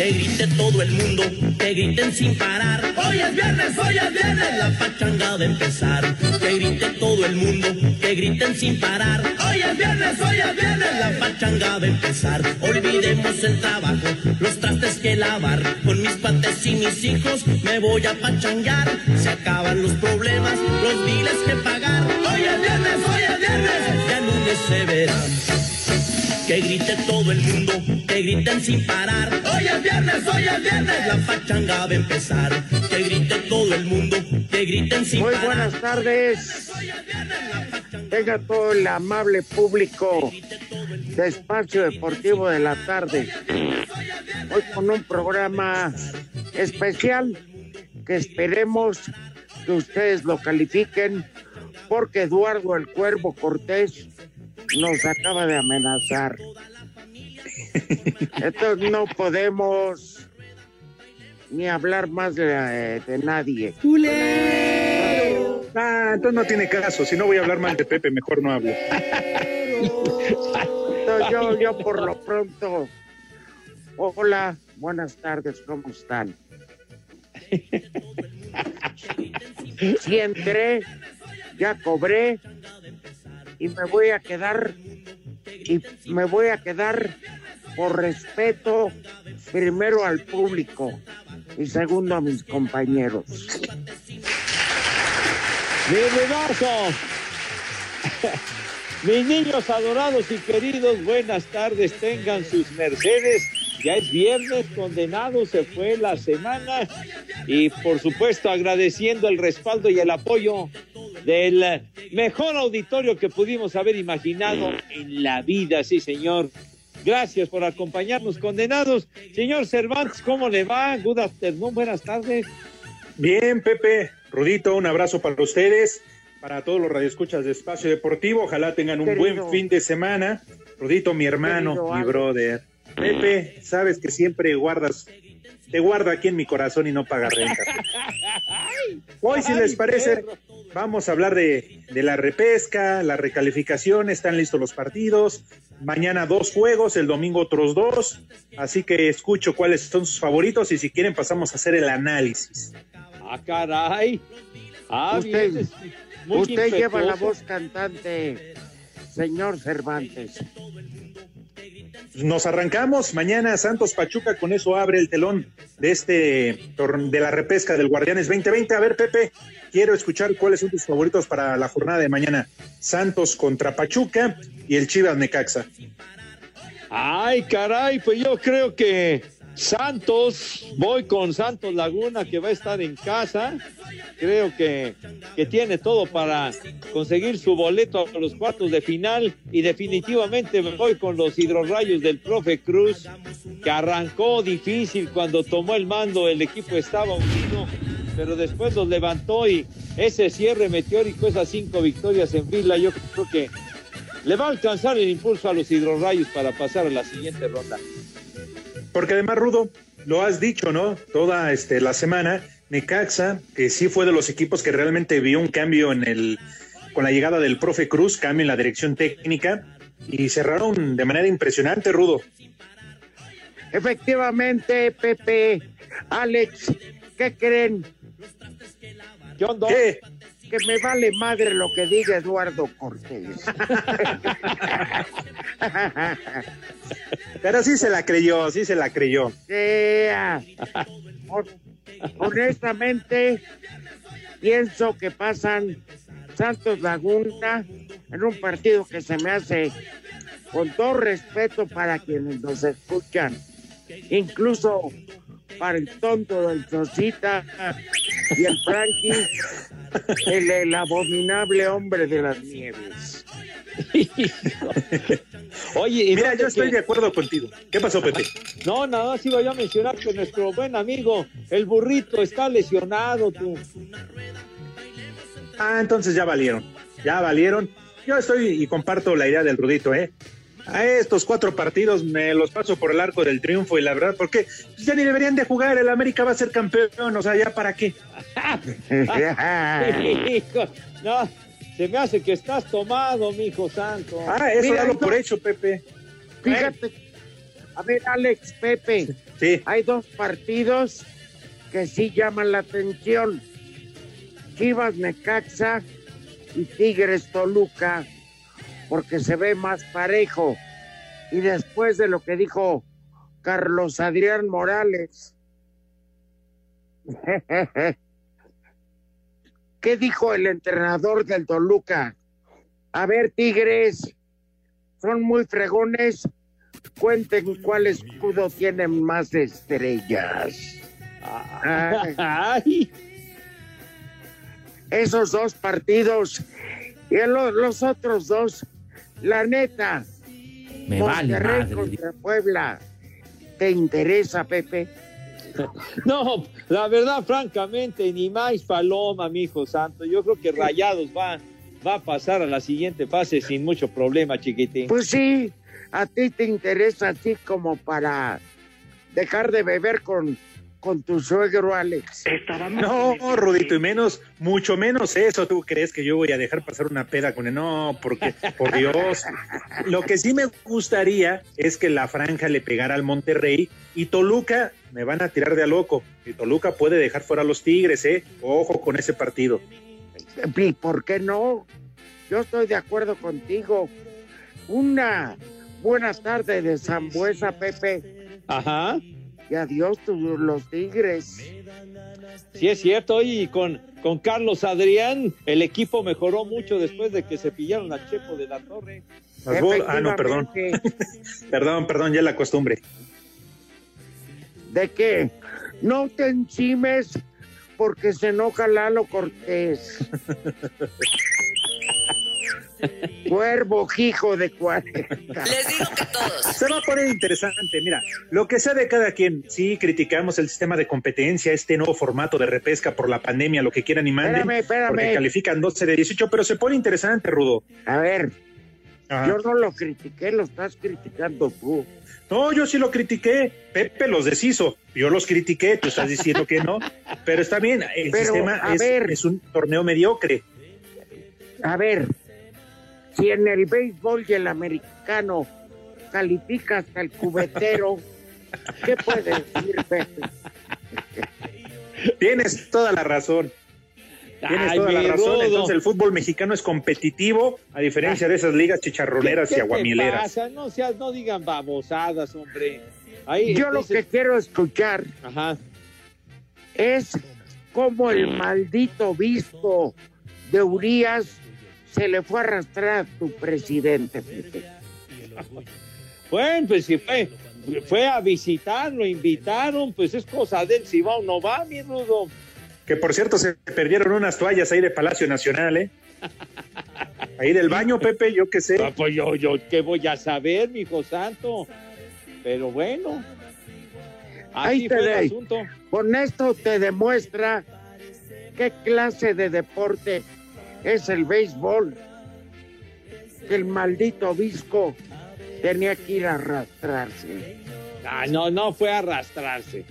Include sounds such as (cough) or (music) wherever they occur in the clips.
Que grite todo el mundo, que griten sin parar. Hoy es viernes, hoy es viernes, la pachanga de empezar. Que grite todo el mundo, que griten sin parar. Hoy es viernes, hoy es viernes, la pachanga de empezar. Olvidemos el trabajo, los trastes que lavar. Con mis pates y mis hijos me voy a pachangar. Se acaban los problemas, los biles que pagar. Hoy es viernes, hoy es viernes, ya lunes se verá. Que grite todo el mundo, que griten sin parar. Hoy es viernes, hoy es viernes, la pachanga va a empezar. Que grite todo el mundo, que griten sin Muy parar. buenas tardes. Tenga todo el amable público de Espacio Deportivo de la Tarde. Hoy con un programa especial que esperemos que ustedes lo califiquen porque Eduardo el Cuervo Cortés nos acaba de amenazar. Entonces no podemos ni hablar más de, de nadie. Ah, entonces no tiene caso. Si no voy a hablar mal de Pepe, mejor no hablo. Entonces, yo, yo por lo pronto, hola, buenas tardes, ¿cómo están? Sí entré, ya cobré y me voy a quedar y me voy a quedar por respeto primero al público y segundo a mis compañeros. (laughs) Mis niños adorados y queridos, buenas tardes, tengan sus mercedes. Ya es viernes, condenado, se fue la semana y por supuesto agradeciendo el respaldo y el apoyo del mejor auditorio que pudimos haber imaginado en la vida, sí señor. Gracias por acompañarnos, condenados. Señor Cervantes, ¿cómo le va? Good afternoon, buenas tardes. Bien, Pepe, Rudito, un abrazo para ustedes, para todos los radioescuchas de Espacio Deportivo. Ojalá tengan un Querido. buen fin de semana. Rudito, mi hermano, Querido mi brother. Pepe, sabes que siempre guardas, te guardo aquí en mi corazón y no paga renta. (laughs) Hoy, si les parece, vamos a hablar de, de la repesca, la recalificación, están listos los partidos. Mañana dos juegos, el domingo otros dos. Así que escucho cuáles son sus favoritos y si quieren pasamos a hacer el análisis. Ah, caray. Ah, Usted- bien, es muy Usted lleva la voz cantante, señor Cervantes. Nos arrancamos mañana Santos Pachuca, con eso abre el telón de este de la repesca del Guardianes 2020. A ver, Pepe, quiero escuchar cuáles son tus favoritos para la jornada de mañana. Santos contra Pachuca y el Chivas Necaxa. Ay, caray, pues yo creo que Santos, voy con Santos Laguna que va a estar en casa. Creo que, que tiene todo para conseguir su boleto a los cuartos de final y definitivamente me voy con los hidrorrayos del profe Cruz que arrancó difícil cuando tomó el mando, el equipo estaba unido, pero después los levantó y ese cierre meteórico, esas cinco victorias en fila, yo creo que le va a alcanzar el impulso a los hidrorrayos para pasar a la siguiente ronda. Porque además, Rudo, lo has dicho, ¿no? Toda este, la semana, Necaxa, que sí fue de los equipos que realmente vio un cambio en el, con la llegada del profe Cruz, cambio en la dirección técnica, y cerraron de manera impresionante, Rudo. Efectivamente, Pepe, Alex, ¿qué creen? ¿Qué? Que me vale madre lo que diga Eduardo Cortés. Pero sí se la creyó, sí se la creyó. Honestamente, pienso que pasan Santos Laguna en un partido que se me hace con todo respeto para quienes nos escuchan, incluso para el tonto del Chocita y el Frankie, el, el abominable hombre de las nieves. (laughs) Oye, y Mira, yo estoy que- de acuerdo contigo. ¿Qué pasó, Pepe? No, nada más iba yo a mencionar que nuestro buen amigo, el burrito, está lesionado, tú. Ah, entonces ya valieron. Ya valieron. Yo estoy y comparto la idea del Rudito, ¿eh? A estos cuatro partidos me los paso por el arco del triunfo y la verdad, porque ya ni deberían de jugar. El América va a ser campeón, o sea, ¿ya para qué? (laughs) No, se me hace que estás tomado, mijo santo. Ah, eso Mira, dalo no. por hecho, Pepe. Fíjate, a ver, Alex, Pepe, Sí. hay dos partidos que sí llaman la atención. Chivas Necaxa y Tigres Toluca, porque se ve más parejo. Y después de lo que dijo Carlos Adrián Morales. (laughs) ¿Qué dijo el entrenador del Toluca? A ver, Tigres, son muy fregones. Cuenten cuál escudo tiene más estrellas. Ay, esos dos partidos y lo- los otros dos, la neta, Me vale Monterrey madre. contra Puebla. ¿Te interesa, Pepe? (laughs) no, la verdad, francamente, ni más paloma, mijo santo. Yo creo que Rayados va, va a pasar a la siguiente fase sin mucho problema, chiquitín. Pues sí, a ti te interesa así como para dejar de beber con, con tu suegro, Alex. No, Rudito, y menos, mucho menos eso. ¿Tú crees que yo voy a dejar pasar una peda con él? No, porque, por Dios. Lo que sí me gustaría es que la franja le pegara al Monterrey y Toluca me van a tirar de a loco. Y Toluca puede dejar fuera a los Tigres, ¿eh? Ojo con ese partido. ¿Y por qué no? Yo estoy de acuerdo contigo. Una buena tarde de Zambuesa, Pepe. Ajá. Y adiós, los Tigres. Sí, es cierto. Y con, con Carlos Adrián, el equipo mejoró mucho después de que se pillaron a Chepo de la Torre. Ah, no, perdón. (laughs) Perdón, perdón, ya la costumbre. ¿De qué? No te encimes porque se enoja Lalo Cortés. (laughs) Cuervo, hijo de cuarenta. Les digo que todos. Se va a poner interesante. Mira, lo que sea de cada quien, sí criticamos el sistema de competencia, este nuevo formato de repesca por la pandemia, lo que quieran y manden, Espérame, espérame. porque califican 12 de 18, pero se pone interesante, Rudo. A ver, Ajá. yo no lo critiqué, lo estás criticando tú. No, yo sí lo critiqué. Pepe los deshizo. Yo los critiqué, tú estás diciendo que no. Pero está bien, el Pero, sistema a es, ver. es un torneo mediocre. A ver, si en el béisbol y el americano califica hasta el cubetero, ¿qué puede decir Pepe? Tienes toda la razón. Tienes Ay, toda la razón. Rudo. Entonces el fútbol mexicano es competitivo, a diferencia de esas ligas chicharroneras ¿Qué- y qué aguamileras. pasa? No, seas, no digan babosadas, hombre. Ahí Yo lo que quiero escuchar Ajá. es cómo el maldito obispo de Urias se le fue a arrastrar a tu presidente, Pepe. Bueno, pues si fue, fue a visitar, lo invitaron, pues es cosa de él, si va o no va, mi rudo. Que por cierto se perdieron unas toallas ahí de Palacio Nacional, ¿eh? Ahí del baño, Pepe, yo qué sé. Ah, Pues yo, yo, ¿qué voy a saber, mi hijo santo? Pero bueno, Ahí fue el asunto. Con esto te demuestra qué clase de deporte es el béisbol. Que el maldito obispo tenía que ir a arrastrarse. Ah, no, no fue arrastrarse.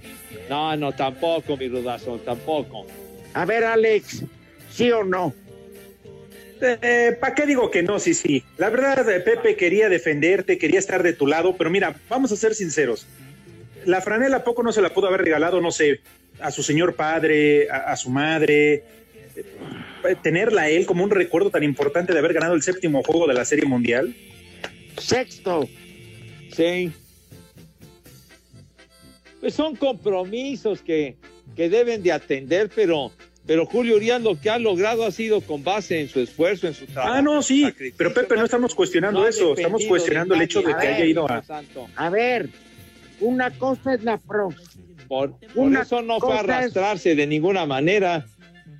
No, no, tampoco, mi rudazo, tampoco. A ver, Alex, ¿sí o no? Eh, ¿Para qué digo que no? Sí, sí. La verdad, eh, Pepe quería defenderte, quería estar de tu lado, pero mira, vamos a ser sinceros. La franela ¿a poco no se la pudo haber regalado, no sé, a su señor padre, a, a su madre. Eh, Tenerla a él como un recuerdo tan importante de haber ganado el séptimo juego de la Serie Mundial. Sexto. Sí. Pues son compromisos que, que deben de atender, pero, pero Julio Urián lo que ha logrado ha sido con base en su esfuerzo, en su trabajo. Ah, no, sí, pero Pepe, no estamos cuestionando No eso, estamos cuestionando el hecho de que haya ido a... A ver, una cosa es la pro. Por, por Una eso no fue es- arrastrarse de ninguna manera.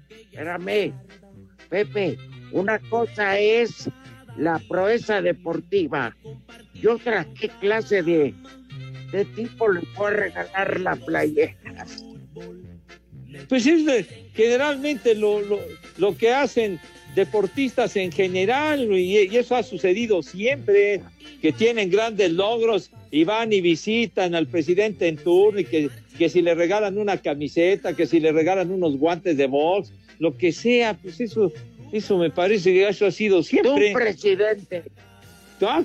Espérame, Pepe, una cosa es la proeza deportiva y otra, ¿qué clase de, de tipo le puede regalar la playera? Pues es generalmente lo, lo, lo que hacen deportistas en general y, y eso ha sucedido siempre, que tienen grandes logros y van y visitan al presidente en turno y que, que si le regalan una camiseta, que si le regalan unos guantes de box, lo que sea, pues eso, eso me parece que eso ha sido siempre. presidente, Ah,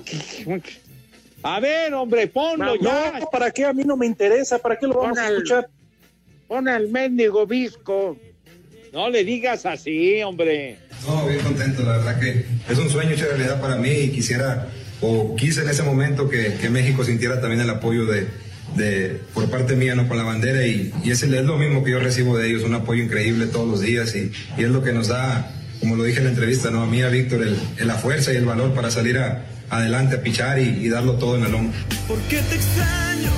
A ver, hombre, ponlo No, ya. No, ¿para qué? A mí no me interesa, ¿para qué lo vamos Pon a escuchar? pon al mendigo visco. No le digas así, hombre. No, bien contento, la verdad que es un sueño hecho realidad para mí y quisiera, o quise en ese momento que, que México sintiera también el apoyo de, de por parte mía, ¿no? Con la bandera y, y es, el- es lo mismo que yo recibo de ellos, un apoyo increíble todos los días y, y es lo que nos da, como lo dije en la entrevista, ¿no? A mí, a Víctor, el, el- la fuerza y el valor para salir a- adelante a pichar y, y darlo todo en el hombro. ¿Por qué te extraño?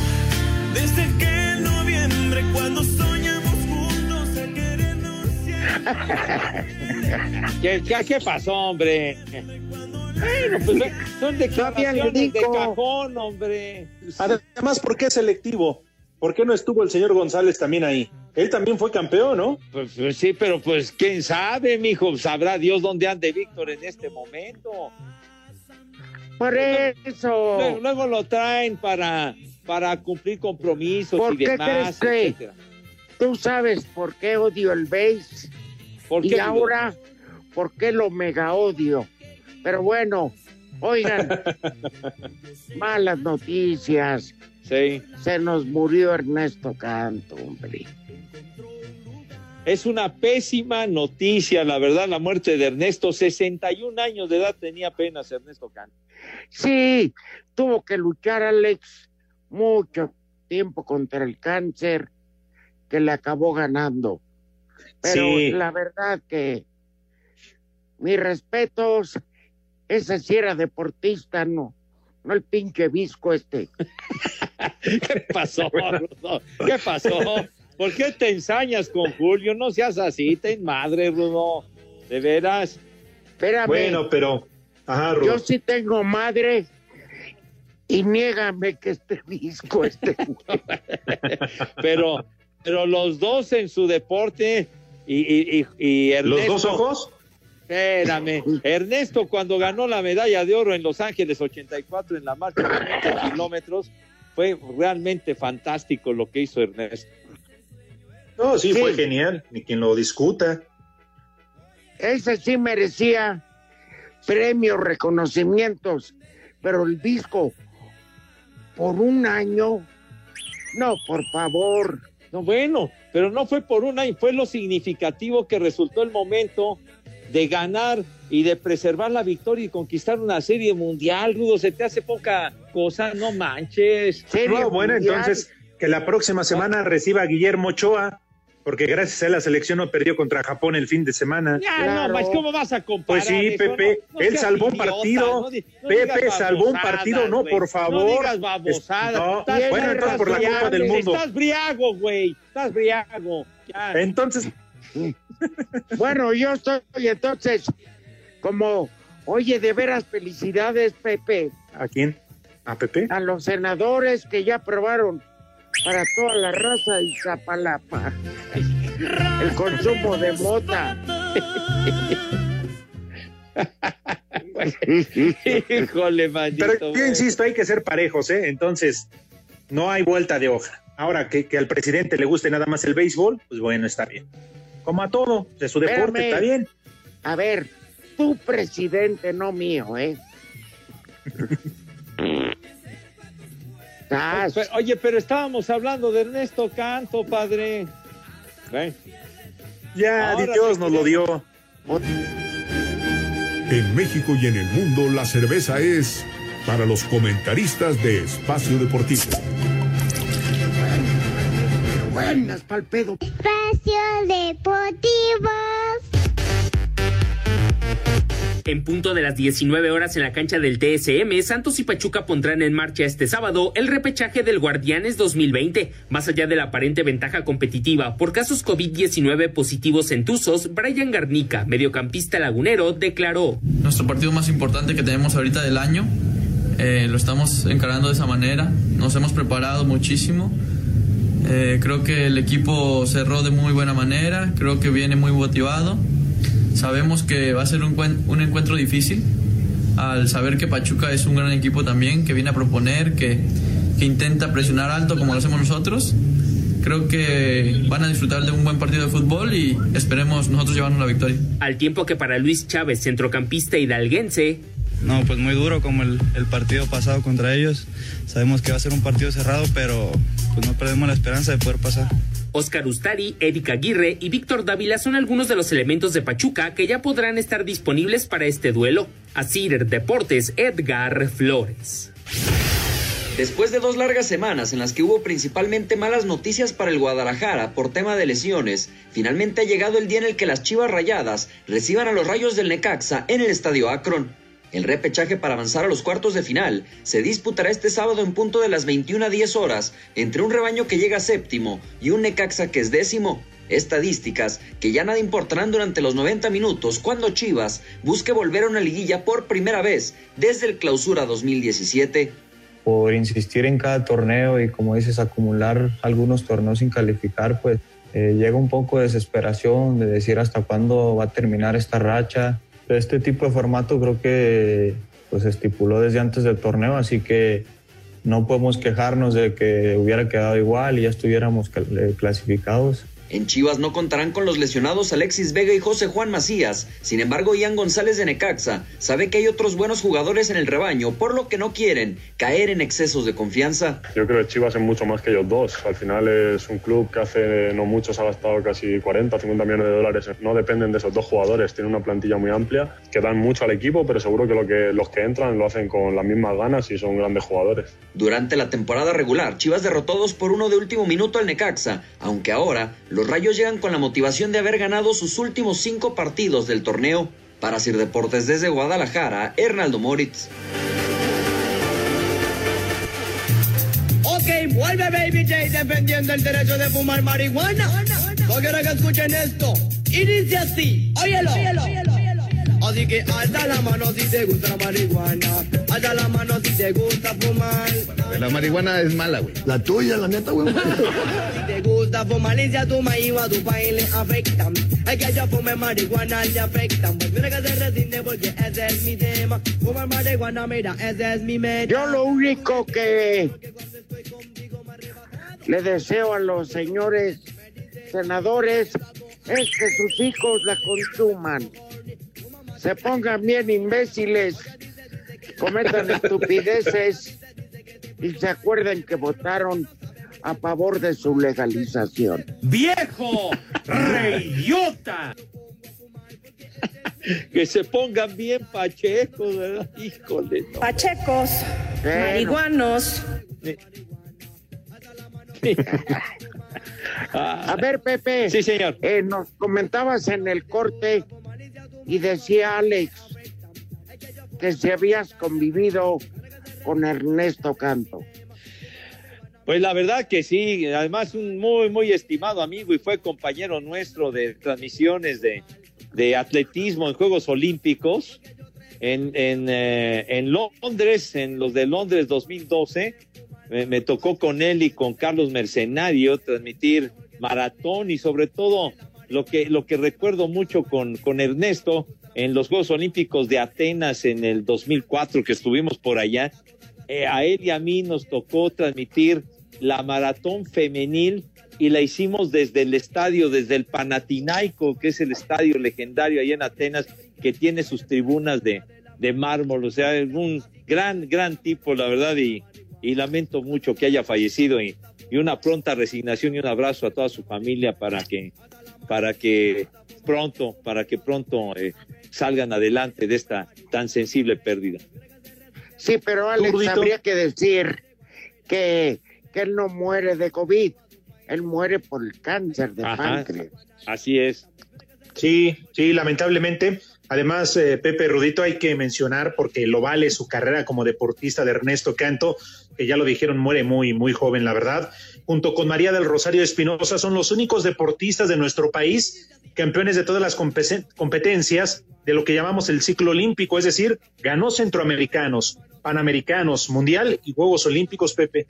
Desde que en noviembre cuando soñamos juntos a querernos (laughs) ¿Qué, qué, qué pasó, hombre? Bueno, pues ve, son declaraciones de cajón, hombre. Además, ¿por qué selectivo? ¿Por qué no estuvo el señor González también ahí? Él también fue campeón, ¿no? Pues, pues sí, pero pues quién sabe, mijo, sabrá Dios dónde ande Víctor en este momento. Por eso. Luego, luego lo traen para, para cumplir compromisos ¿Por y qué demás, crees que? Tú sabes por qué odio el base ¿Por y qué, ahora por qué lo mega odio. Pero bueno, oigan, (laughs) malas noticias. Sí. Se nos murió Ernesto Canto, hombre. Es una pésima noticia, la verdad, la muerte de Ernesto. 61 años de edad tenía apenas Ernesto Canto. Sí, tuvo que luchar Alex mucho tiempo contra el cáncer que le acabó ganando. Pero Sí. la verdad que mis respetos, ese sí era deportista, no, no el pinche visco este. (laughs) ¿Qué pasó, Rudo? ¿Qué pasó? ¿Por qué te ensañas con Julio? No seas así, ten madre, Rudo. De veras. Espérame, Bueno, pero... Ajá, yo Rudo. sí tengo madre y niégame que este visco este. (laughs) Pero, pero los dos en su deporte y, y, y, y ¿Los dos ojos? Espérame. Ernesto, cuando ganó la medalla de oro en Los Ángeles 84 en la marcha de 500 kilómetros, fue realmente fantástico lo que hizo Ernesto. No, sí, Sí. fue genial, ni quien lo discuta. Ese sí merecía premios, reconocimientos, pero el disco por un año, no, por favor. No, bueno, pero no fue por una, fue lo significativo que resultó el momento de ganar y de preservar la victoria y conquistar una serie mundial, Rudo, se te hace poca cosa, no manches. Serie No, bueno, mundial. entonces que la próxima semana reciba a Guillermo Ochoa, porque gracias a él la selección no perdió contra Japón el fin de semana. Ya, Claro. no, más, ¿cómo vas a comparar? Pues sí, eso? Pepe, No, no él salvó un partido. no di- no Pepe salvó un partido, no, por favor. No digas babosadas. Es- bueno, entonces por la culpa briago, del mundo. Estás briago, güey. Estás briago. Ya. Entonces, Bueno, yo estoy entonces como, oye, de veras felicidades, Pepe, ¿a quién? ¿A Pepe? a los senadores que ya aprobaron para toda la raza de Zapalapa (laughs) el consumo de mota. (laughs) Híjole, maldito. Pero yo insisto, hay que ser parejos, ¿eh? Entonces, No hay vuelta de hoja. Ahora que, que al presidente le guste nada más el béisbol, pues bueno, está bien. Como a todo, de su deporte, Espérame. está bien. A ver, tu presidente, no mío, ¿eh? Sas. Pero- oye, pero estábamos hablando de Ernesto Canto, padre. Ven. Ya, Ahora Dios nos lo dio. En México y en el mundo la cerveza es para los comentaristas de Espacio Deportivo. Buenas pa'l pedo. Espacio Deportivo. En punto de las 19 horas en la cancha del TSM, Santos y Pachuca pondrán en marcha este sábado el repechaje del Guardianes 2020. Más allá de la aparente ventaja competitiva por casos COVID-19 positivos en Tuzos, Brian Garnica, mediocampista lagunero, declaró. Nuestro partido más importante que tenemos ahorita del año. Eh, lo estamos encarando de esa manera. Nos hemos preparado muchísimo. Eh, creo que el equipo cerró de muy buena manera. Creo que viene muy motivado. Sabemos que va a ser un, un encuentro difícil. Al saber que Pachuca es un gran equipo también, que viene a proponer, que, que intenta presionar alto como lo hacemos nosotros. Creo que van a disfrutar de un buen partido de fútbol y esperemos nosotros llevarnos la victoria. Al tiempo que para Luis Chávez, centrocampista hidalguense, No, pues muy duro como el, el partido pasado contra ellos. Sabemos que va a ser un partido cerrado, pero pues no perdemos la esperanza de poder pasar. Oscar Ustari, Erika Aguirre y Víctor Dávila son algunos de los elementos de Pachuca que ya podrán estar disponibles para este duelo. Así Deportes, Edgar Flores. Después de dos largas semanas en las que hubo principalmente malas noticias para el Guadalajara por tema de lesiones, finalmente ha llegado el día en el que las Chivas Rayadas reciban a los Rayos del Necaxa en el Estadio Akron. El repechaje para avanzar a los cuartos de final se disputará este sábado en punto de las 21 a 10 horas entre un rebaño que llega séptimo y un Necaxa que es décimo. Estadísticas que ya nada importarán durante los 90 minutos cuando Chivas busque volver a una liguilla por primera vez desde el clausura 2017. por insistir en cada torneo y como dices, acumular algunos torneos sin calificar, pues eh, llega un poco de desesperación de decir hasta cuándo va a terminar esta racha. Este tipo de formato creo que pues estipuló desde antes del torneo, así que no podemos quejarnos de que hubiera quedado igual y ya estuviéramos eh, clasificados. En Chivas no contarán con los lesionados Alexis Vega y José Juan Macías. Sin embargo, Ian González de Necaxa sabe que hay otros buenos jugadores en el rebaño, por lo que no quieren caer en excesos de confianza. Yo creo que Chivas es mucho más que ellos dos. Al final es un club que hace no mucho se ha gastado casi 40, 50 millones de dólares. No dependen de esos dos jugadores. Tienen una plantilla muy amplia que dan mucho al equipo, pero seguro que, lo que los que entran lo hacen con las mismas ganas y son grandes jugadores. Durante la temporada regular, Chivas derrotó 2 por 1 de último minuto al Necaxa, aunque ahora los Rayos llegan con la motivación de haber ganado sus últimos cinco partidos del torneo. Para Sir Deportes desde Guadalajara, Hernaldo Moritz. Ok, vuelve Baby J defendiendo el derecho de fumar marihuana. No quiero que escuchen esto. Dice así, óyelo. Así que alza la mano si te gusta la marihuana. Alza la mano si te gusta fumar. La marihuana es mala, güey. La tuya, la neta, güey. Si te gusta fumar y si a tu maíz o a tu país le afectan. Hay que yo fume marihuana le afectan. Pues mira que se resiste porque ese es mi tema. Fumar marihuana, mira, ese es mi meta. Yo lo único que le deseo a los señores senadores es que sus hijos la consuman. Se pongan bien imbéciles, cometan estupideces y se acuerden que votaron a favor de su legalización. ¡Viejo! ¡Reyota! Que se pongan bien pachecos, ¿verdad? Híjole. no. Pachecos, marihuanos. A ver, Pepe. Sí, señor. Eh, nos comentabas en el corte y decía Alex que si habías convivido con Ernesto Canto. Pues la verdad que sí, además un muy, muy estimado amigo y fue compañero nuestro de transmisiones de, de atletismo en Juegos Olímpicos en, en, eh, en Londres, en los de Londres 2012. Me, me tocó con él y con Carlos Mercenario transmitir maratón y sobre todo lo que, lo que recuerdo mucho con, con Ernesto en los Juegos Olímpicos de Atenas en el 2004 que estuvimos por allá. Eh, a él y a mí nos tocó transmitir la maratón femenil y la hicimos desde el estadio, desde el Panatinaico, que es el estadio legendario ahí en Atenas, que tiene sus tribunas de, de mármol. O sea, es un gran, gran tipo, la verdad, y, y lamento mucho que haya fallecido y, y una pronta resignación y un abrazo a toda su familia para que, para que pronto, para que pronto eh, salgan adelante de esta tan sensible pérdida. Sí, pero Alex, Rudito? habría que decir que, que él no muere de COVID, él muere por el cáncer de Ajá. páncreas. Así es. Sí, sí, lamentablemente. Además, eh, Pepe Rudito hay que mencionar, porque lo vale su carrera como deportista de Ernesto Canto, que ya lo dijeron, muere muy, muy joven, la verdad. Junto con María del Rosario Espinosa, son los únicos deportistas de nuestro país campeones de todas las competencias de lo que llamamos el ciclo olímpico, es decir, ganó centroamericanos, panamericanos, mundial y Juegos Olímpicos, Pepe.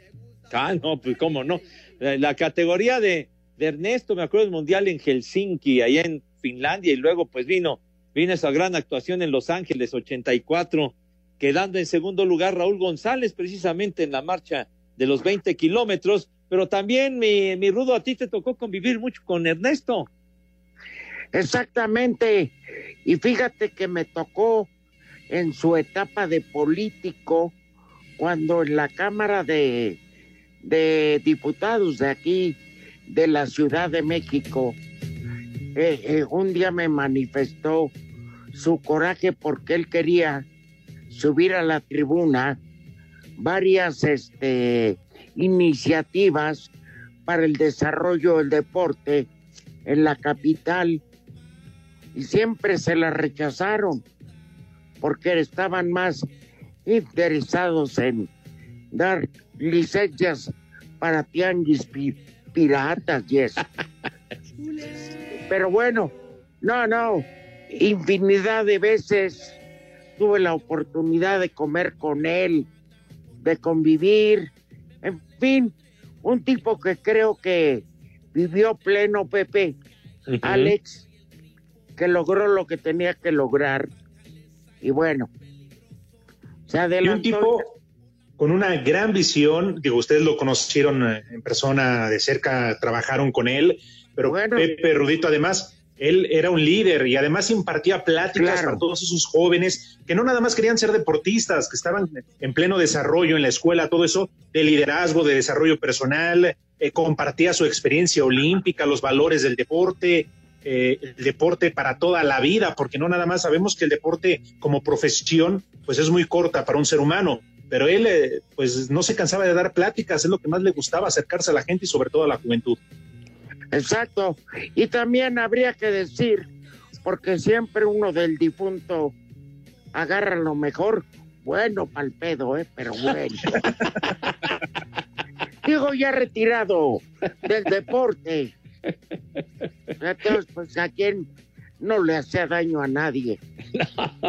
Ah, no, pues cómo no. La, categoría de, Ernesto, me acuerdo del Mundial en Helsinki, allá en Finlandia, y luego pues vino, vino esa gran actuación en Los Ángeles, 84, quedando en segundo lugar Raúl González, precisamente en la marcha de los 20 kilómetros, pero también mi, mi Rudo, a ti te tocó convivir mucho con Ernesto. Exactamente. Y fíjate que me tocó en su etapa de político, cuando en la Cámara de, de Diputados de aquí, de la Ciudad de México, eh, eh, un día me manifestó su coraje porque él quería subir a la tribuna varias este, iniciativas para el desarrollo del deporte en la capital y siempre se las rechazaron porque estaban más interesados en dar licencias para tianguis pi- piratas y eso. (laughs) Pero bueno, no, no, infinidad de veces tuve la oportunidad de comer con él, de convivir, fin, un tipo que creo que vivió pleno, Pepe. Alex, que logró lo que tenía que lograr. Y bueno, se Y un adelantó. tipo con una gran visión, digo, ustedes lo conocieron eh, en persona de cerca, trabajaron con él, pero Pepe Rudito además, él era un líder y además impartía pláticas Claro. para todos esos jóvenes que no nada más querían ser deportistas, que estaban en pleno desarrollo en la escuela, todo eso de liderazgo, de desarrollo personal, eh, compartía su experiencia olímpica, los valores del deporte, eh, el deporte para toda la vida, porque no nada más sabemos que el deporte como profesión, pues es muy corta para un ser humano, pero él, eh, pues no se cansaba de dar pláticas, es lo que más le gustaba, acercarse a la gente y sobre todo a la juventud. Exacto. Y también habría que decir, porque siempre uno del difunto agarra lo mejor, bueno, pal pedo, ¿eh? Pero bueno. (laughs) Digo, ya retirado del deporte. Entonces, pues a quien no le hacía daño a nadie. (laughs)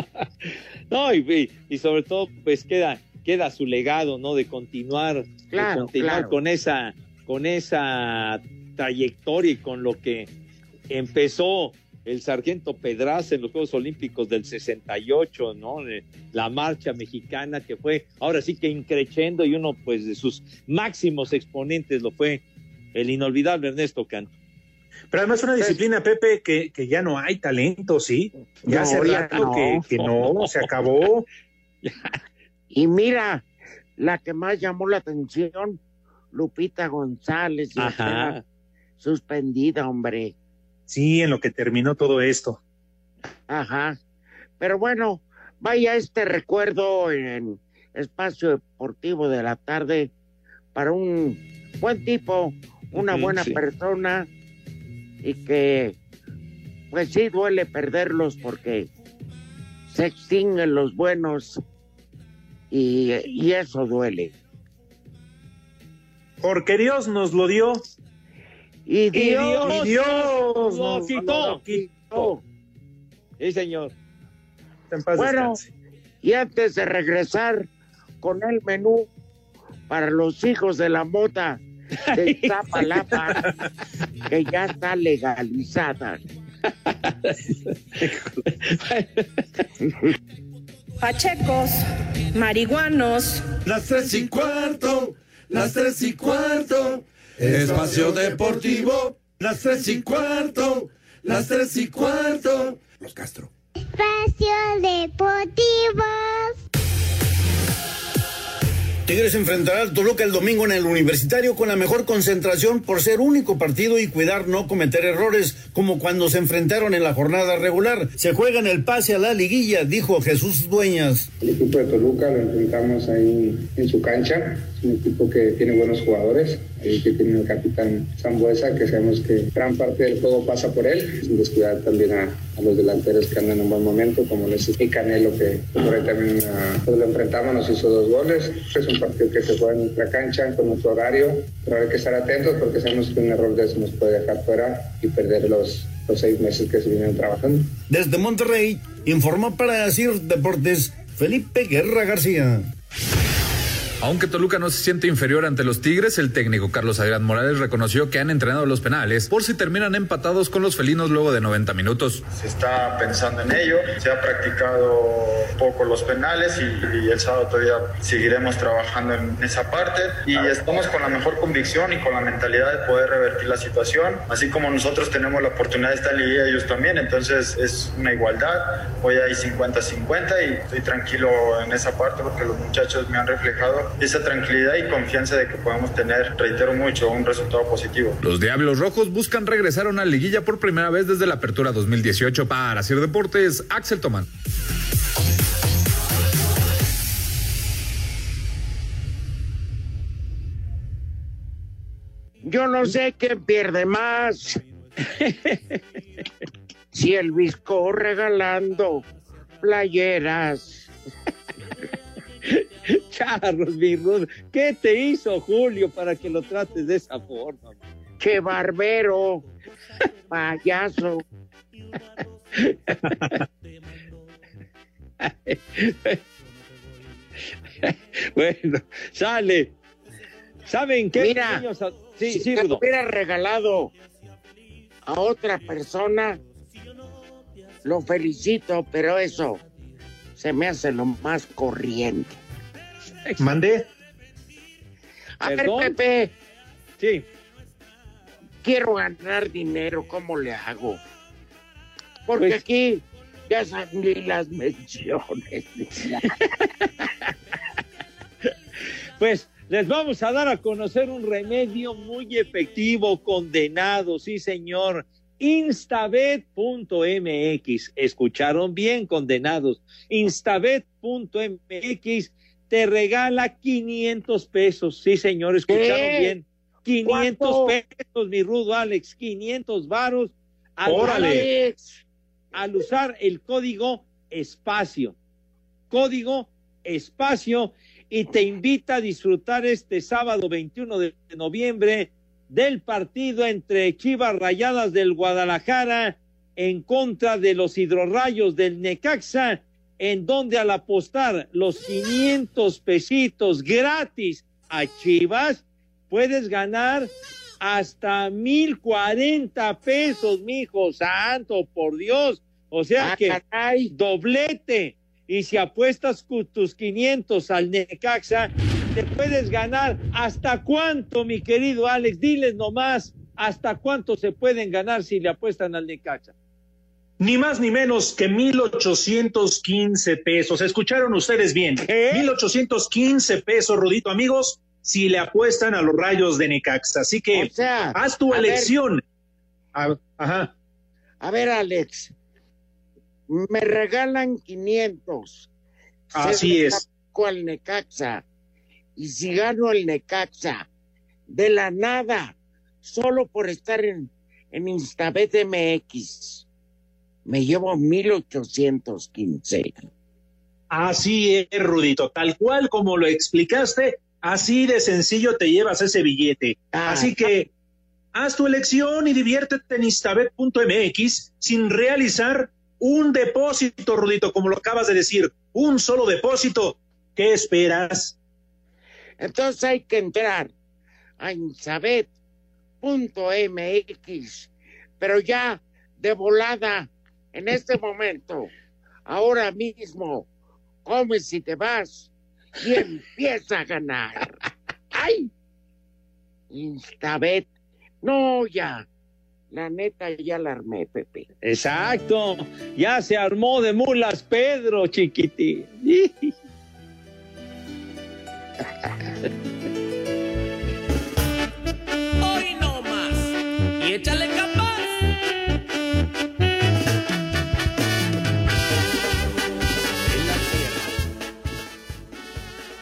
No, y, y- y sobre todo, pues queda, queda su legado, ¿no? De continuar, Claro, de continuar claro. con esa, con esa trayectoria y con lo que empezó el sargento Pedraza en los Juegos Olímpicos del 68, ¿no? La marcha mexicana que fue, ahora sí que increciendo y uno, pues, de sus máximos exponentes lo fue el inolvidable Ernesto Canto. Pero además una disciplina, Pepe, que, que ya no hay talento, ¿sí? Ya No, hace rato no. que, que no, se acabó. (laughs) Y mira, la que más llamó la atención, Lupita González, y Ajá. Suspendida, hombre. Sí, en lo que terminó todo esto. Ajá. Pero bueno, vaya este recuerdo en Espacio Deportivo de la Tarde para un buen tipo, una buena sí. persona y que pues sí duele perderlos porque se extinguen los buenos y, y eso duele. Porque Dios nos lo dio. Y Dios, y Dios lo nos quitó. lo quitó. Sí, señor. En paz Bueno, descanse. y antes de regresar con el menú para los hijos de la mota de Iztapalapa, (laughs) que ya está legalizada. (laughs) Pachecos, marihuanos. Las tres y cuarto, las tres y cuarto. Espacio Deportivo, las tres y cuarto, las tres y cuarto. Los Castro. Espacio Deportivo. Tigres enfrentará al Toluca el domingo en el Universitario con la mejor concentración por ser único partido y cuidar no cometer errores como cuando se enfrentaron en la jornada regular. Se juega en el pase a la liguilla, dijo Jesús Dueñas. El equipo de Toluca lo enfrentamos ahí en su cancha. Es un equipo que tiene buenos jugadores, ahí que tiene el capitán Zambuesa, que sabemos que gran parte del juego pasa por él, sin descuidar también a, los delanteros que andan en un buen momento, como les y Canelo, que por también ah, pues lo enfrentamos, nos hizo dos goles. Es un partido que se juega en nuestra cancha, con nuestro horario, pero hay que estar atentos porque sabemos que un error de eso nos puede dejar fuera y perder los, los seis meses que se vienen trabajando. Desde Monterrey, informó para CIR Deportes Felipe Guerra García. Aunque Toluca no se siente inferior ante los Tigres, el técnico Carlos Adrián Morales reconoció que han entrenado los penales por si terminan empatados con los felinos luego de 90 minutos. Se está pensando en ello, se ha practicado poco los penales y, el sábado todavía seguiremos trabajando en esa parte. Y estamos con la mejor convicción y con la mentalidad de poder revertir la situación, así como nosotros tenemos la oportunidad de estar en Liga ellos también, entonces es una igualdad, hoy hay 50-50 y estoy tranquilo en esa parte porque los muchachos me han reflejado esa tranquilidad y confianza de que podemos tener, reitero mucho, un resultado positivo. Los Diablos Rojos buscan regresar a una liguilla por primera vez desde la apertura 2018 para hacer deportes. Axel Tomán. Yo no sé quién pierde más. (laughs) si el Visco regalando playeras. (laughs) Charros, mi Rudo, ¿qué te hizo Julio para que lo trates de esa forma? Che barbero, payaso. (laughs) bueno, sale. ¿Saben qué? Mira, niños? Sí, si sí, te Rudo. hubiera regalado a otra persona, lo felicito, pero eso se me hace lo más corriente. Mandé. A ver, ¿Perdón? Pepe, Sí. quiero ganar dinero, ¿cómo le hago? Porque Pues- aquí ya salí las menciones. (laughs) Pues les vamos a dar a conocer un remedio muy efectivo, condenado, sí señor. Instabet.mx. Escucharon bien, condenados. Instabet.mx te regala 500 pesos. Sí señor, escucharon ¿Qué? bien. 500 ¿Cuánto? pesos, mi rudo Alex. 500 varos. al- Órale. Al usar el código espacio. Código espacio y te invita a disfrutar este sábado 21 de noviembre del partido entre Chivas Rayadas del Guadalajara en contra de los hidrorrayos del Necaxa, en donde al apostar los 500 pesitos gratis a Chivas, puedes ganar hasta 1040 pesos, mijo santo, por Dios. O sea Ah, que caray. doblete. Y si apuestas tus 500 al Necaxa, te puedes ganar hasta cuánto, mi querido Alex. Diles nomás hasta cuánto se pueden ganar si le apuestan al Necaxa. Ni más ni menos que 1815 pesos. ¿Escucharon ustedes bien? ¿Qué? 1815 pesos, Rudito, amigos, si le apuestan a los rayos de Necaxa. Así que O sea, haz tu ver. elección. Ajá. a ver, Alex, me regalan 500. Así es. al Necaxa. Y si gano el Necaxa, de la nada, solo por estar en, en Instabet MX, me llevo 1815. Así es, Rudito. Tal cual como lo explicaste, así de sencillo te llevas ese billete. Ah. Así que haz tu elección y diviértete en instabet.mx sin realizar un depósito, Rudito, como lo acabas de decir. Un solo depósito. ¿Qué esperas? Entonces hay que entrar a insabet.mx, pero ya de volada, en este (laughs) momento, ahora mismo, comes y te vas y empieza a ganar. (laughs) ¡Ay! Instabet. No, ya. La neta ya la armé, Pepe. Exacto. Ya se armó de mulas Pedro, chiquitín. (laughs) Hoy no más. Y échale capaz.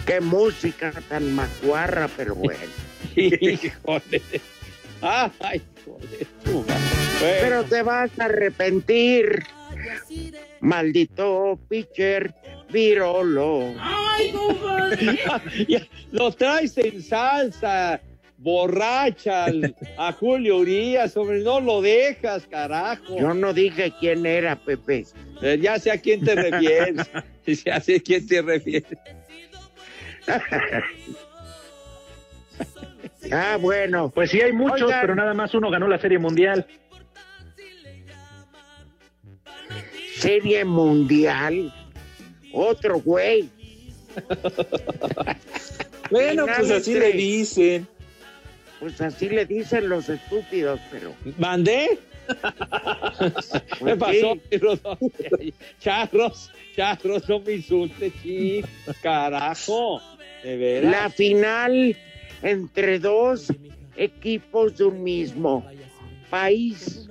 Qué música tan macuarra, pero bueno. (laughs) Híjole. Ay, joder. tú. Bueno. Pero te vas a arrepentir. Maldito pitcher virolo. (laughs) Ya, lo traes en salsa, borracha a Julio Urias, hombre, no lo dejas, carajo. Yo no dije quién era, Pepe. Eh, ya sé a quién te refieres. (laughs) ya sé a quién te refieres. (laughs) Ah, bueno. Pues sí, hay muchos, Oigan. pero nada más uno ganó la Serie Mundial. Serie mundial. Otro güey. (laughs) Bueno, pues así le dicen. Pues así le dicen los estúpidos, pero. ¿Mandé? (laughs) ¿Qué Pues pasó? sí. Rodolfo? Charros, charros, no me insultes, chico. Carajo, de veras. La final entre dos equipos de un mismo país.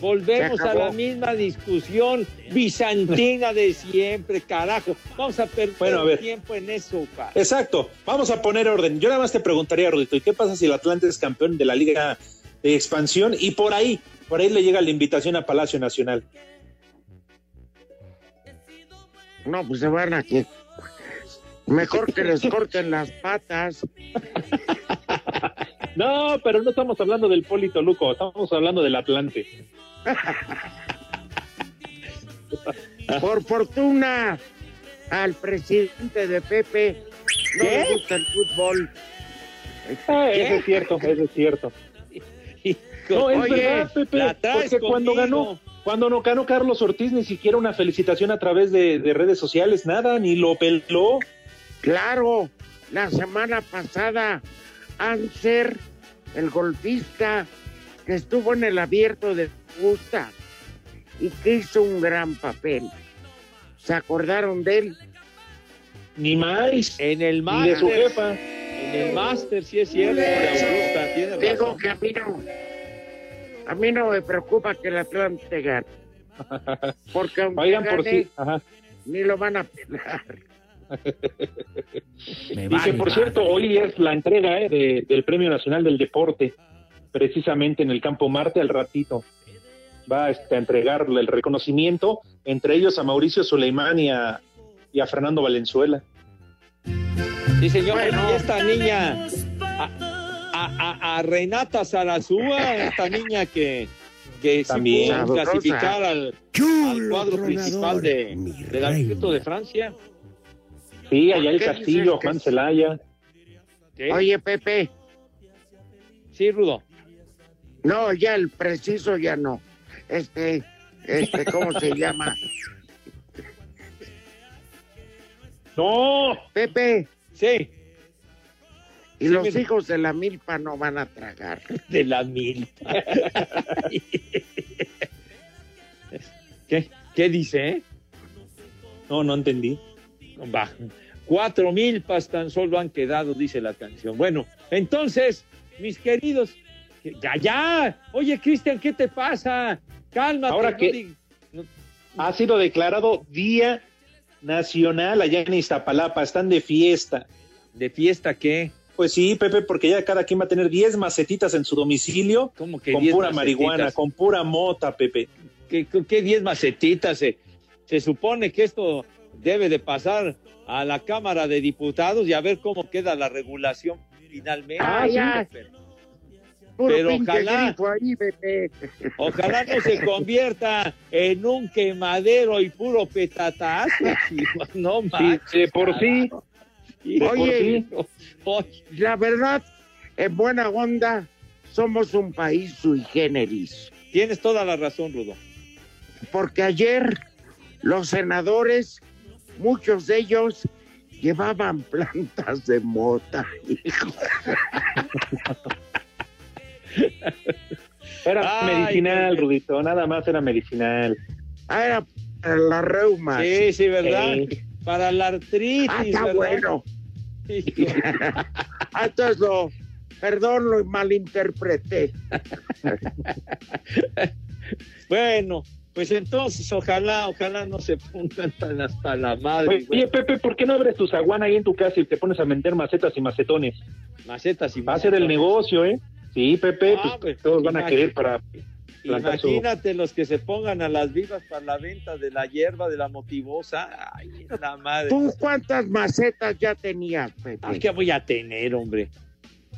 Volvemos a la misma discusión bizantina de siempre, carajo. Vamos a perder Bueno, a ver. tiempo en eso, pa. Exacto, vamos a poner orden. Yo nada más te preguntaría, Rodito, ¿y qué pasa si el Atlante es campeón de la Liga de Expansión y por ahí, por ahí le llega la invitación a Palacio Nacional? No, pues se van a que. Mejor que les (laughs) corten las patas. No, pero no estamos hablando del Polito Luco, estamos hablando del Atlante. Por fortuna, al presidente de Pepe no ¿Qué? le gusta el fútbol. Ah, eso es cierto, eso es cierto. No, es Oye, verdad, Pepe, porque cuando ganó, cuando no ganó Carlos Ortiz, ni siquiera una felicitación a través de, de redes sociales, nada, ni lo peló. Claro, la semana pasada, Anser, el golfista, que estuvo en el abierto de Augusta y que hizo un gran papel. ¿Se acordaron de él? Ni más. En el Ni de su máster. jefa. En el máster, sí es cierto, Augusta, tiene Digo que a mí no, a mí no me preocupa que el Atlante gane. Porque aunque Oigan, por ajá. ni lo van a pelar. (laughs) Y que por cierto, hoy es la entrega eh, de- del Premio Nacional del Deporte, precisamente en el Campo Marte al ratito. Va este, a entregarle el reconocimiento, entre ellos a Mauricio Suleimán y a, y a Fernando Valenzuela. Sí, señor. Bueno. Y esta niña, a, a- a- a Renata Sarazúa, esta niña que, que También. clasificar al, cuadro principal de, del abierto de. Francia. Sí, allá el ¿Qué Castillo, Juan? Celaya. ¿Qué? Oye, Pepe, Sí, Rudo. no, ya el preciso ya no. Este, este, ¿cómo se llama? No, Pepe, Sí, y Sí, los mira. hijos de la milpa no van a tragar. (laughs) de la milpa. ¿Qué, ¿Qué dice? eh? no, no entendí. Va. Cuatro milpas tan solo han quedado, dice la canción. Bueno, entonces, mis queridos, ya, ya. Oye, Cristian, ¿qué te pasa? Cálmate. Ahora no que- no- Ha sido declarado Día Nacional allá en Iztapalapa, están de fiesta. ¿De fiesta qué? Pues sí, Pepe, porque ya cada quien va a tener 10 macetitas en su domicilio ¿Cómo que con 10 pura macetitas? marihuana, con pura mota, Pepe. ¿Qué, qué- qué diez macetitas? Se, se supone que esto debe de pasar a la Cámara de Diputados y a ver cómo queda la regulación finalmente. Ah, ya. Puro Pero ojalá. ahí, Pepe. ojalá no se convierta en un quemadero y puro petatazo. (laughs) No Sí, de por sí. Por Oye. Oye, La verdad, en buena onda, somos un país sui generis. tienes toda la razón, Rudo. Porque ayer los senadores, muchos de ellos llevaban (laughs) plantas de mota, hijo. (laughs) Era Ay, medicinal, qué- Rudito, nada más era medicinal. Ah, era para la reuma. Sí, sí, ¿verdad? Para la artritis, Ah, está ¿verdad? bueno. (laughs) Ah, entonces lo, perdón, lo malinterpreté. (laughs) Bueno, pues entonces ojalá, ojalá no se pongan tan hasta la madre. Oye. Pepe, ¿por qué no abres tu zaguán ahí en tu casa y te pones a vender macetas y macetones? Macetas y Va a ser el macetones. negocio, ¿eh? Sí, Pepe, Ah, pues, pues, todos van a querer para plantar su... Imagínate los que se pongan a las vivas para la venta de la hierba, de la motivosa. Ay, la madre. ¿Tú cuántas macetas ya tenías, Pepe? Ah, ¿Qué voy a tener, hombre?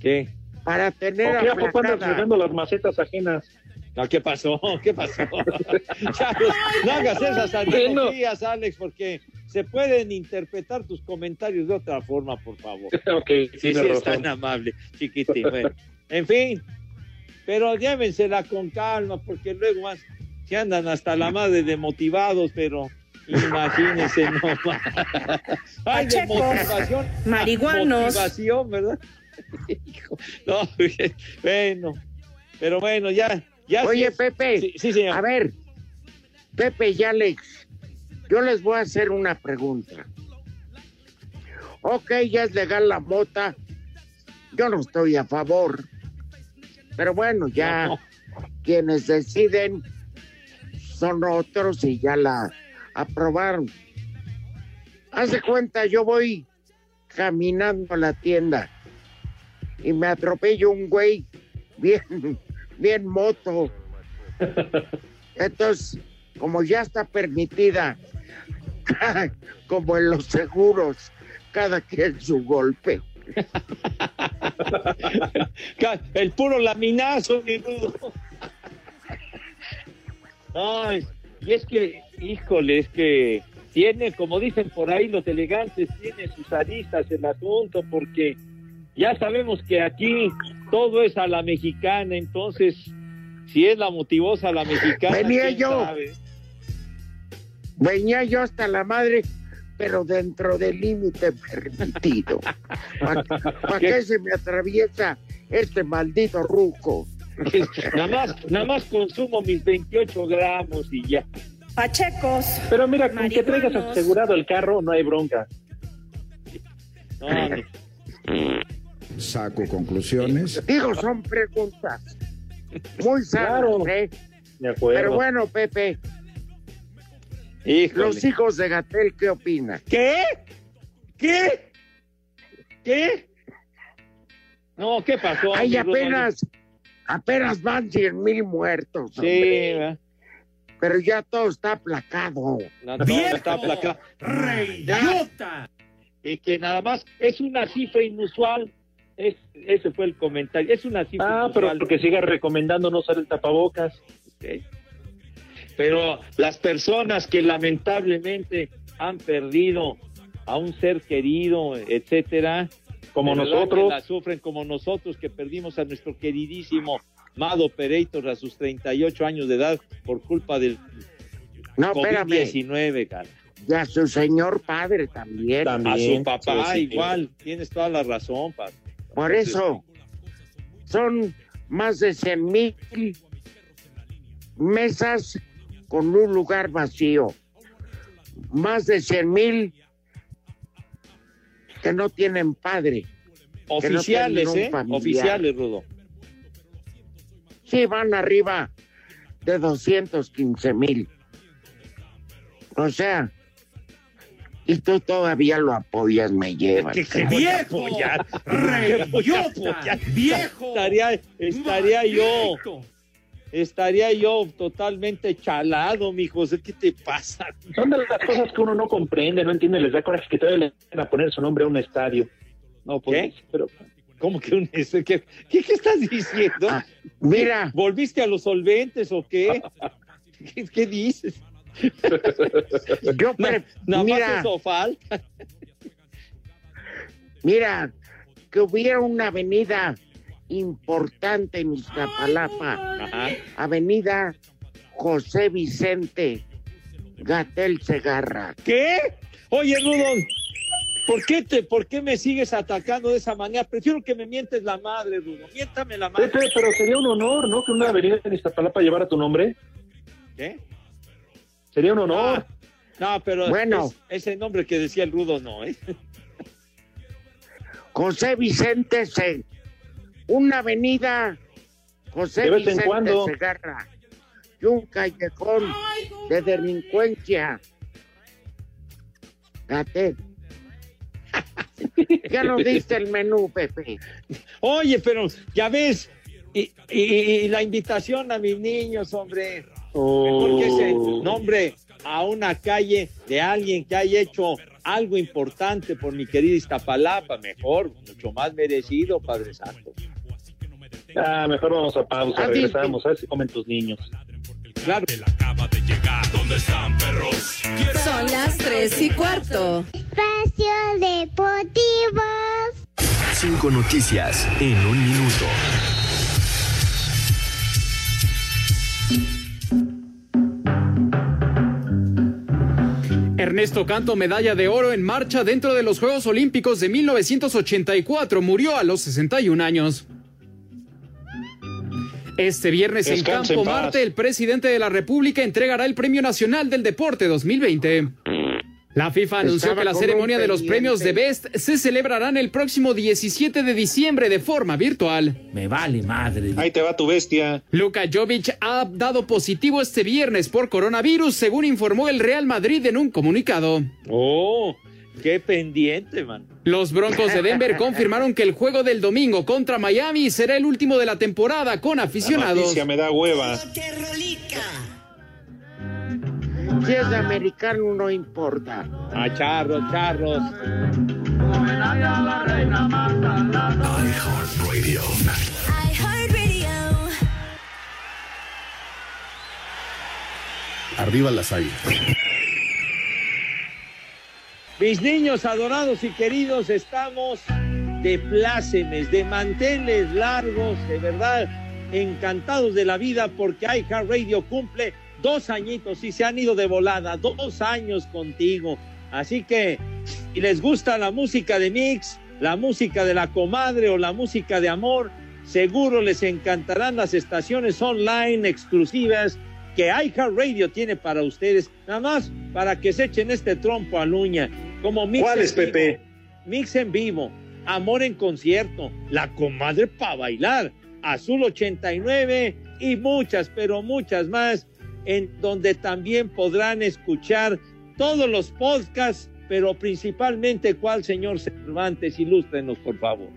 ¿Qué? Para tener ¿Por qué a poco andas aplacada. regando las macetas ajenas? No, ¿qué pasó? (laughs) ¿Qué pasó? (laughs) Pues, no hagas esas analogías, Alex, porque se pueden interpretar tus comentarios de otra forma, por favor. (laughs) ok, Sí, sí, tienes es tan amable, chiquitín. Bueno, en fin, pero llévensela con calma, porque luego más se andan hasta la madre de motivados, pero imagínense (laughs) nomás. Ay, de motivación. marihuanos. Motivación, ¿verdad? (laughs) Hijo, no, (laughs) bueno, pero bueno, ya. ya Oye, sí- Pepe, Sí, sí, señor. a ver, Pepe y Alex, yo les voy a hacer una pregunta. Ok, ya es legal la mota, yo no estoy a favor, pero bueno, ya No. quienes deciden son otros y ya la aprobaron. Hace cuenta, yo voy caminando a la tienda y me atropello un güey bien, (laughs) bien moto. Entonces, como ya está permitida, (laughs) como en los seguros, cada quien su golpe. El puro laminazo, mi rudo. Ay, y es que, híjole, es que tiene, como dicen por ahí los elegantes, tiene sus aristas el asunto, porque ya sabemos que aquí todo es a la mexicana, entonces, si es la motivosa a la mexicana, Venía ¿quién yo. sabe? Venía yo hasta la madre, pero dentro del límite permitido. (laughs) ¿Para qué se me atraviesa este maldito ruco? (laughs) nada más, nada más consumo mis 28 gramos y ya. Pachecos. Pero mira, con que traigas asegurado el carro, no hay bronca. No. (laughs) Saco conclusiones. Digo, son preguntas muy sanas, Claro. ¿eh? De acuerdo. Pero bueno, Pepe, Híjole. los hijos de Gatel, ¿qué opinan? ¿Qué? ¿Qué? ¿Qué? No, ¿qué pasó? Ay, mi Rudo? apenas, apenas van 100 mil muertos. Sí, pero ya todo está aplacado. No, ¡Viejo! está aplacado. Y que nada más es una cifra inusual. Es, ese fue el comentario. Es una cifra Ah, pero inusual. porque siga recomendando no usar el tapabocas. Pero las personas que lamentablemente han perdido a un ser querido, etcétera, Como nosotros. la sufren como nosotros que perdimos a nuestro queridísimo Mado Operator a sus 38 años de edad por culpa del No, espérame. COVID-19, cara. Y a su señor padre también. También. A su papá sí, sí. igual, tienes toda la razón, padre. Por eso son más de 100 mil mesas con un lugar vacío. Más de 100 mil que no tienen padre. no Oficiales, tienen ¿eh? Oficiales, Rudo. Sí, van arriba de 215 mil. O sea, y tú todavía lo apoyas, me llevas. ¡Viejo! ¡Reyota! ¡Viejo! Estaría, estaría yo. Estaría yo totalmente chalado, mijo. ¿Qué te pasa? Son de las cosas que uno no comprende, no entiende, les da coraje que todavía le van a poner su nombre a un estadio. No, pues, ¿Qué? pero ¿Cómo que un ¿Qué, qué, qué estás diciendo? Ah, mira, ¿Volviste a los solventes o qué? ¿Qué, qué dices? yo (laughs) nada más mira, mira, que hubiera una avenida importante en Iztapalapa, Ajá. avenida José Vicente Gatel Segarra. ¿Qué? Oye, Rudolf, ¿Por qué, te, ¿Por qué me sigues atacando de esa manera? Prefiero que me mientes la madre, Rudo. Miéntame la madre. Pepe, pero sería un honor, ¿no? Que una avenida en Iztapalapa llevara tu nombre. ¿Qué? Sería un honor. Ah, no, pero Bueno. es- ese nombre que decía el Rudo no, ¿eh? José Vicente Se. Una avenida José De vez en Vicente cuando. Segarra. Y un callejón de delincuencia. Fíjate. (laughs) Ya nos diste el menú, Pepe. Oye, pero ya ves, y, y- y la invitación a mis niños, hombre. Mejor que ese nombre a una calle de alguien que haya hecho algo importante por mi querida Iztapalapa, mejor, mucho más merecido, Padre Santo. Ah, mejor vamos a pausa, Ah, regresamos, a ver si comen tus niños. Claro. ¿Dónde están, perros? Son las tres y cuarto. Espacio Deportivo. Cinco noticias en un minuto. Ernesto Canto, medalla de oro en marcha dentro de los Juegos Olímpicos de 1984, murió a los 61 años. Este viernes en Campo en. Marte, el presidente de la República entregará el Premio Nacional del Deporte 2020. La FIFA anunció Estaba que la ceremonia de los premios de. Best se celebrarán el próximo 17 de diciembre de forma virtual. Me vale madre. Ahí te va tu bestia. Luka Jovic ha dado positivo este viernes por coronavirus, según informó el Real Madrid en un comunicado. Oh, qué pendiente, man. Los Broncos de Denver (laughs) confirmaron que el juego del domingo contra Miami será el último de la temporada con La aficionados. noticia me da hueva. Si es de americano, no importa. A charros, charros. iHeartRadio. Arriba las águilas. Mis niños adorados y queridos, estamos de plácemes, de manteles largos, de verdad, encantados de la vida porque iHeartRadio cumple dos añitos y se han ido de volada, dos años contigo. Así que, si les gusta la música de Mix, la música de la comadre o la música de amor, seguro les encantarán las estaciones online exclusivas que iHeartRadio tiene para ustedes, nada más para que se echen este trompo a uña, como Mix ¿Cuáles, en vivo, Pepe? Mix en vivo, Amor en concierto, La comadre para bailar, Azul 89 y muchas, pero muchas más, en donde también podrán escuchar todos los podcasts, pero principalmente cuál, señor Cervantes, ilústrenos, por favor.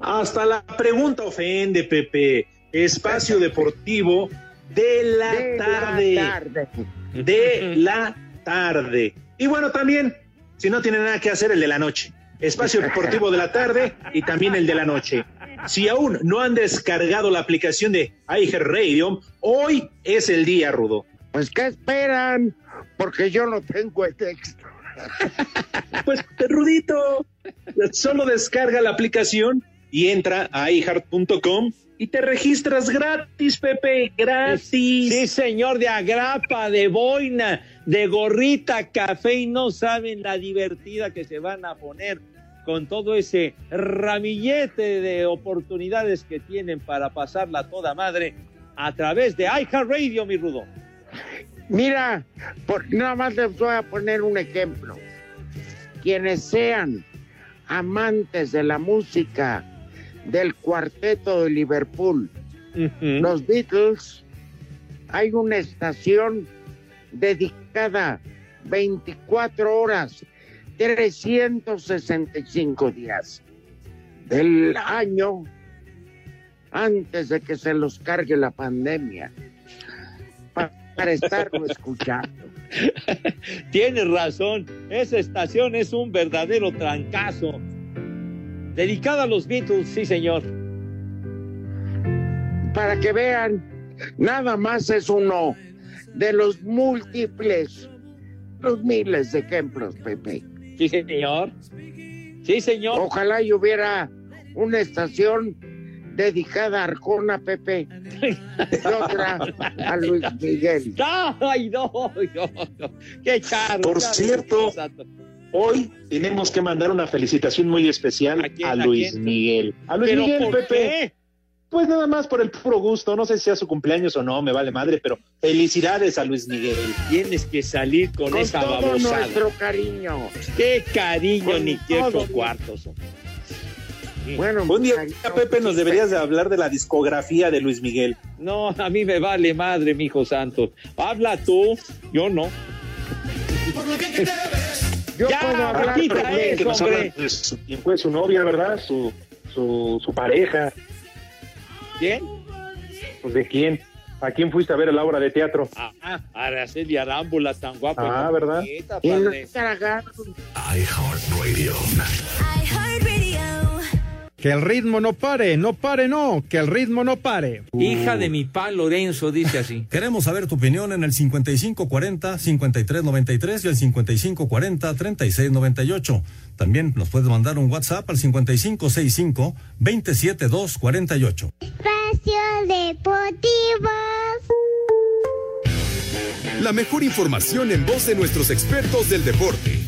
Hasta la pregunta ofende, Pepe. Espacio Deportivo de la De la tarde. De la tarde. Y bueno, también, si no tiene nada que hacer, el de la noche. Espacio Deportivo de la tarde y también el de la noche. Si aún no han descargado la aplicación de iHeartRadio, hoy es el día, Rudo. Pues, ¿qué esperan? Porque yo no tengo el texto. (laughs) Pues, Rudito, solo descarga la aplicación y entra a iHeart.com y te registras gratis, Pepe, gratis. Sí, señor, de agrapa, de boina, de gorrita, café, y no saben la divertida que se van a poner con todo ese ramillete de oportunidades que tienen para pasarla toda madre a través de iHeartRadio, mi Rudo. Mira, por, nada más les voy a poner un ejemplo. Quienes sean amantes de la música del cuarteto de Liverpool, los Beatles, hay una estación dedicada 24 horas, 365 días del año antes de que se los cargue la pandemia pa- para estarlo escuchando. (laughs) Tienes razón, esa estación es un verdadero trancazo. Dedicada a los Beatles, sí, señor. Para que vean, nada más es uno de los múltiples, los miles de ejemplos, Pepe. Sí, señor. Sí, señor. Ojalá y hubiera una estación dedicada a Arjona, Pepe, y otra a Luis Miguel. (laughs) Ay, no, no, no. Qué charro. Por cierto. Hoy tenemos que mandar una felicitación muy especial a, quién, a Luis quién? Miguel. A Luis ¿Pero Miguel, Pepe. qué? Pues nada más por el puro gusto, no sé si sea su cumpleaños o no, me vale madre, pero felicidades a Luis Miguel. Tienes que salir con, Con esa todo babosada. nuestro cariño. Qué cariño, Con ni ocho cuartos. Bueno, Un día, cariño, Pepe, nos deberías de hablar de la discografía de Luis Miguel. No, a mí me vale madre, mi hijo santo. Habla tú, yo no. (laughs) Yo Ya, puedo hablar, quita Pepe. eso, que nos de su- quién fue su novia, ¿verdad? Su, su, su pareja. ¿Quién? Pues de quién. ¿A quién fuiste a ver la obra de teatro? Ah, Araceli Arámbula, tan guapa. Ah, ¿verdad? bonita, Y padre. lo tragaron. iHeartRadio. Que el ritmo no pare, no pare, no, que el ritmo no pare. Hija de mi pa Lorenzo, dice así. (laughs) Queremos saber tu opinión en el 5540-5393 y el 5540-3698. También nos puedes mandar un WhatsApp al 5565-27248. Espacio Deportivo. La mejor información en voz de nuestros expertos del deporte.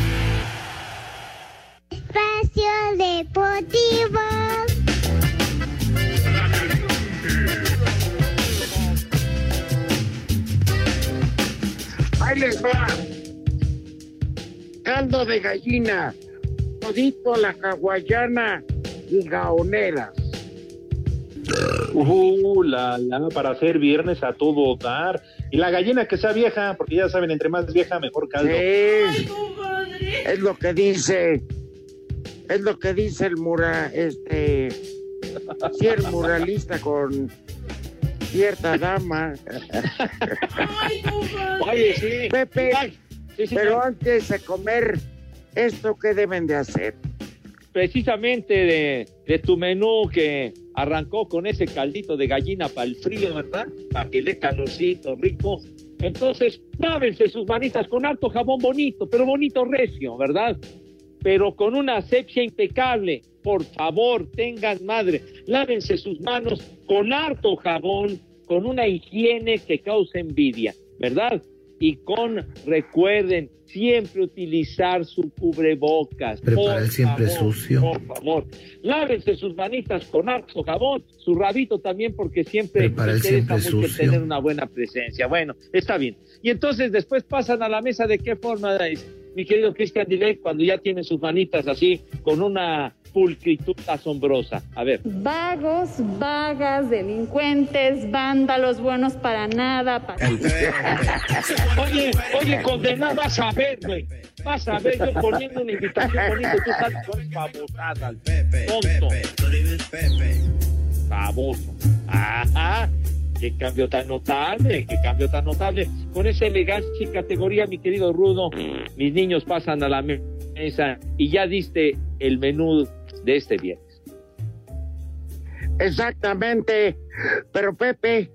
Espacio Deportivo. Ahí les va. Caldo de gallina, todito la hawaiana y gaoneras. Uh, la, la, para hacer viernes a todo dar. Y la gallina que sea vieja, porque ya saben, entre más vieja, mejor caldo. Sí, es lo que dice, es lo que dice el mura, este, si el muralista con cierta dama. Oye, sí. Pepe, Ay, sí, señor. pero antes de comer, ¿esto qué deben de hacer? Precisamente de, de tu menú que arrancó con ese caldito de gallina para el frío, ¿verdad? Para que dé calorcito rico. Entonces, lávense sus manitas con harto jabón bonito, pero bonito recio, ¿verdad? Pero con una asepsia impecable. Por favor, tengan madre, lávense sus manos con harto jabón, con una higiene que cause envidia, ¿verdad? Y con, recuerden, siempre utilizar su cubrebocas. Prepara el siempre favor, sucio. Por favor, lávense sus manitas con harto jabón, su rabito también, porque siempre interesa siempre mucho sucio. tener una buena presencia. Bueno, está bien. Y entonces después pasan a la mesa de qué forma, es, mi querido Cristian Dilek, cuando ya tienen sus manitas así, con una pulcritud asombrosa. A ver. Vagos, vagas, delincuentes, vándalos, buenos para nada. para- Oye, oye, condenado, vas a ver, güey. Vas a ver, yo poniendo una invitación bonita, tú sales con babosadas. Tonto. Baboso. Ajá. Qué cambio tan notable, qué cambio tan notable. Con esa elegancia y categoría, mi querido Rudo, mis niños pasan a la mesa y ya diste el menú de este viernes. Exactamente. Pero Pepe,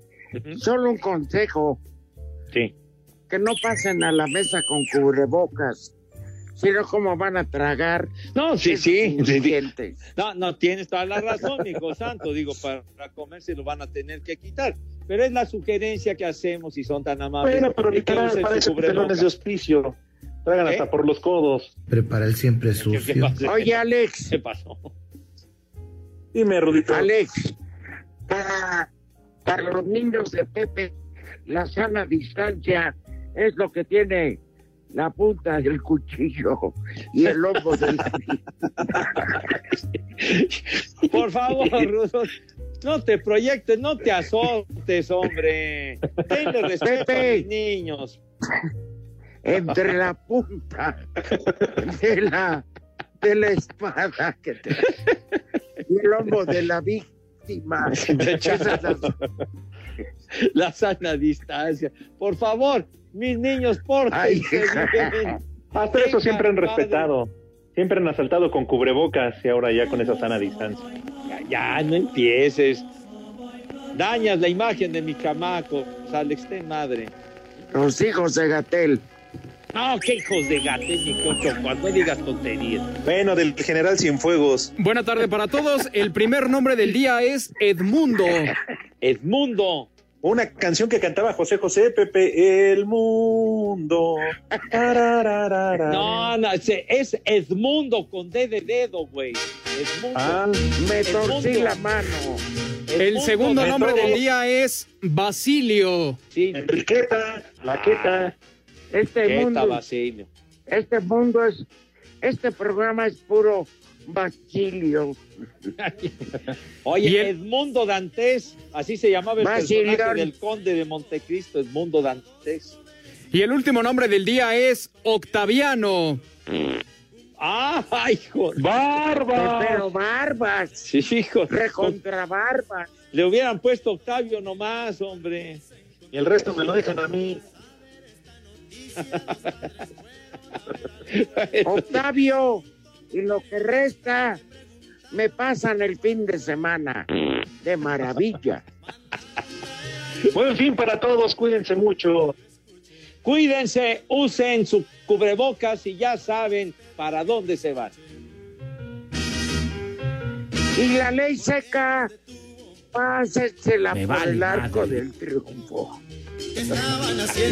solo un consejo. Sí. Que no pasen a la mesa con cubrebocas. Sino cómo van a tragar. No, sí, sí. No, no, tienes toda la razón, hijo santo. Digo, para, para comer se lo van a tener que quitar. Pero es la sugerencia que hacemos si son tan amables. Bueno, pero que eso telones cubrebocas. de hospicio. Tragan ¿Eh? hasta por los codos. Prepara el siempre sucio. Oye, Alex. ¿Qué pasó? Dime, Rudito. Alex, para, para los niños de Pepe, la sana distancia es lo que tiene la punta del cuchillo y el lomo del... Por favor, Rudo, no te proyectes, no te azotes, hombre. Tenle respeto a mis niños. entre la punta de la, de la espada que te- y el lomo de la víctima. Esas (laughs) La sana distancia. Por favor, mis niños, bien. Hasta eso siempre han respetado. Siempre han asaltado con cubrebocas y ahora ya con esa sana distancia. Ya, ya, no empieces. Dañas la imagen de mi chamaco, Alex, ten madre. Los hijos de Gatel. No, qué hijos de Gatel, ni cocho, cuando digas tonterías. Bueno, del general Cienfuegos. Buena tarde para todos. El primer nombre del día es Edmundo. (laughs) Edmundo. Una canción que cantaba José José, Pepe, El Mundo. No, no, es Edmundo con D de dedo, güey. Edmundo. Ah, Me Edmundo. torcí la mano. El segundo de nombre del día es Basilio. Sí, Enriqueta, la queta. Este Queta, mundo, Basilio. este mundo es, este programa es puro Basilio. (laughs) Oye, Y Edmundo Dantes, así se llamaba el personaje del conde de Montecristo, Edmundo Dantes. Y el último nombre del día es Octaviano. ¡Ah, hijo! ¡Barba! Pero barbas, Sí, hijo. recontra barbas. Le hubieran puesto Octavio nomás, hombre. Y el resto me lo dejan a mí. (laughs) Octavio, y lo que resta me pasan el fin de semana. De maravilla. Buen fin para todos, cuídense mucho. Cuídense, usen su cubrebocas y ya saben para dónde se van. Y la ley seca, pásensela por vale el arco madre. del triunfo.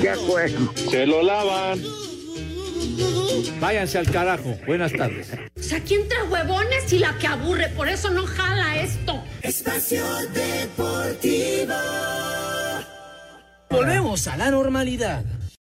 Ya juego. Se lo lavan. Váyanse al carajo. Buenas tardes. O sea, aquí entre huevones y la que aburre, por eso no jala esto. Espacio Deportivo. Volvemos a la normalidad.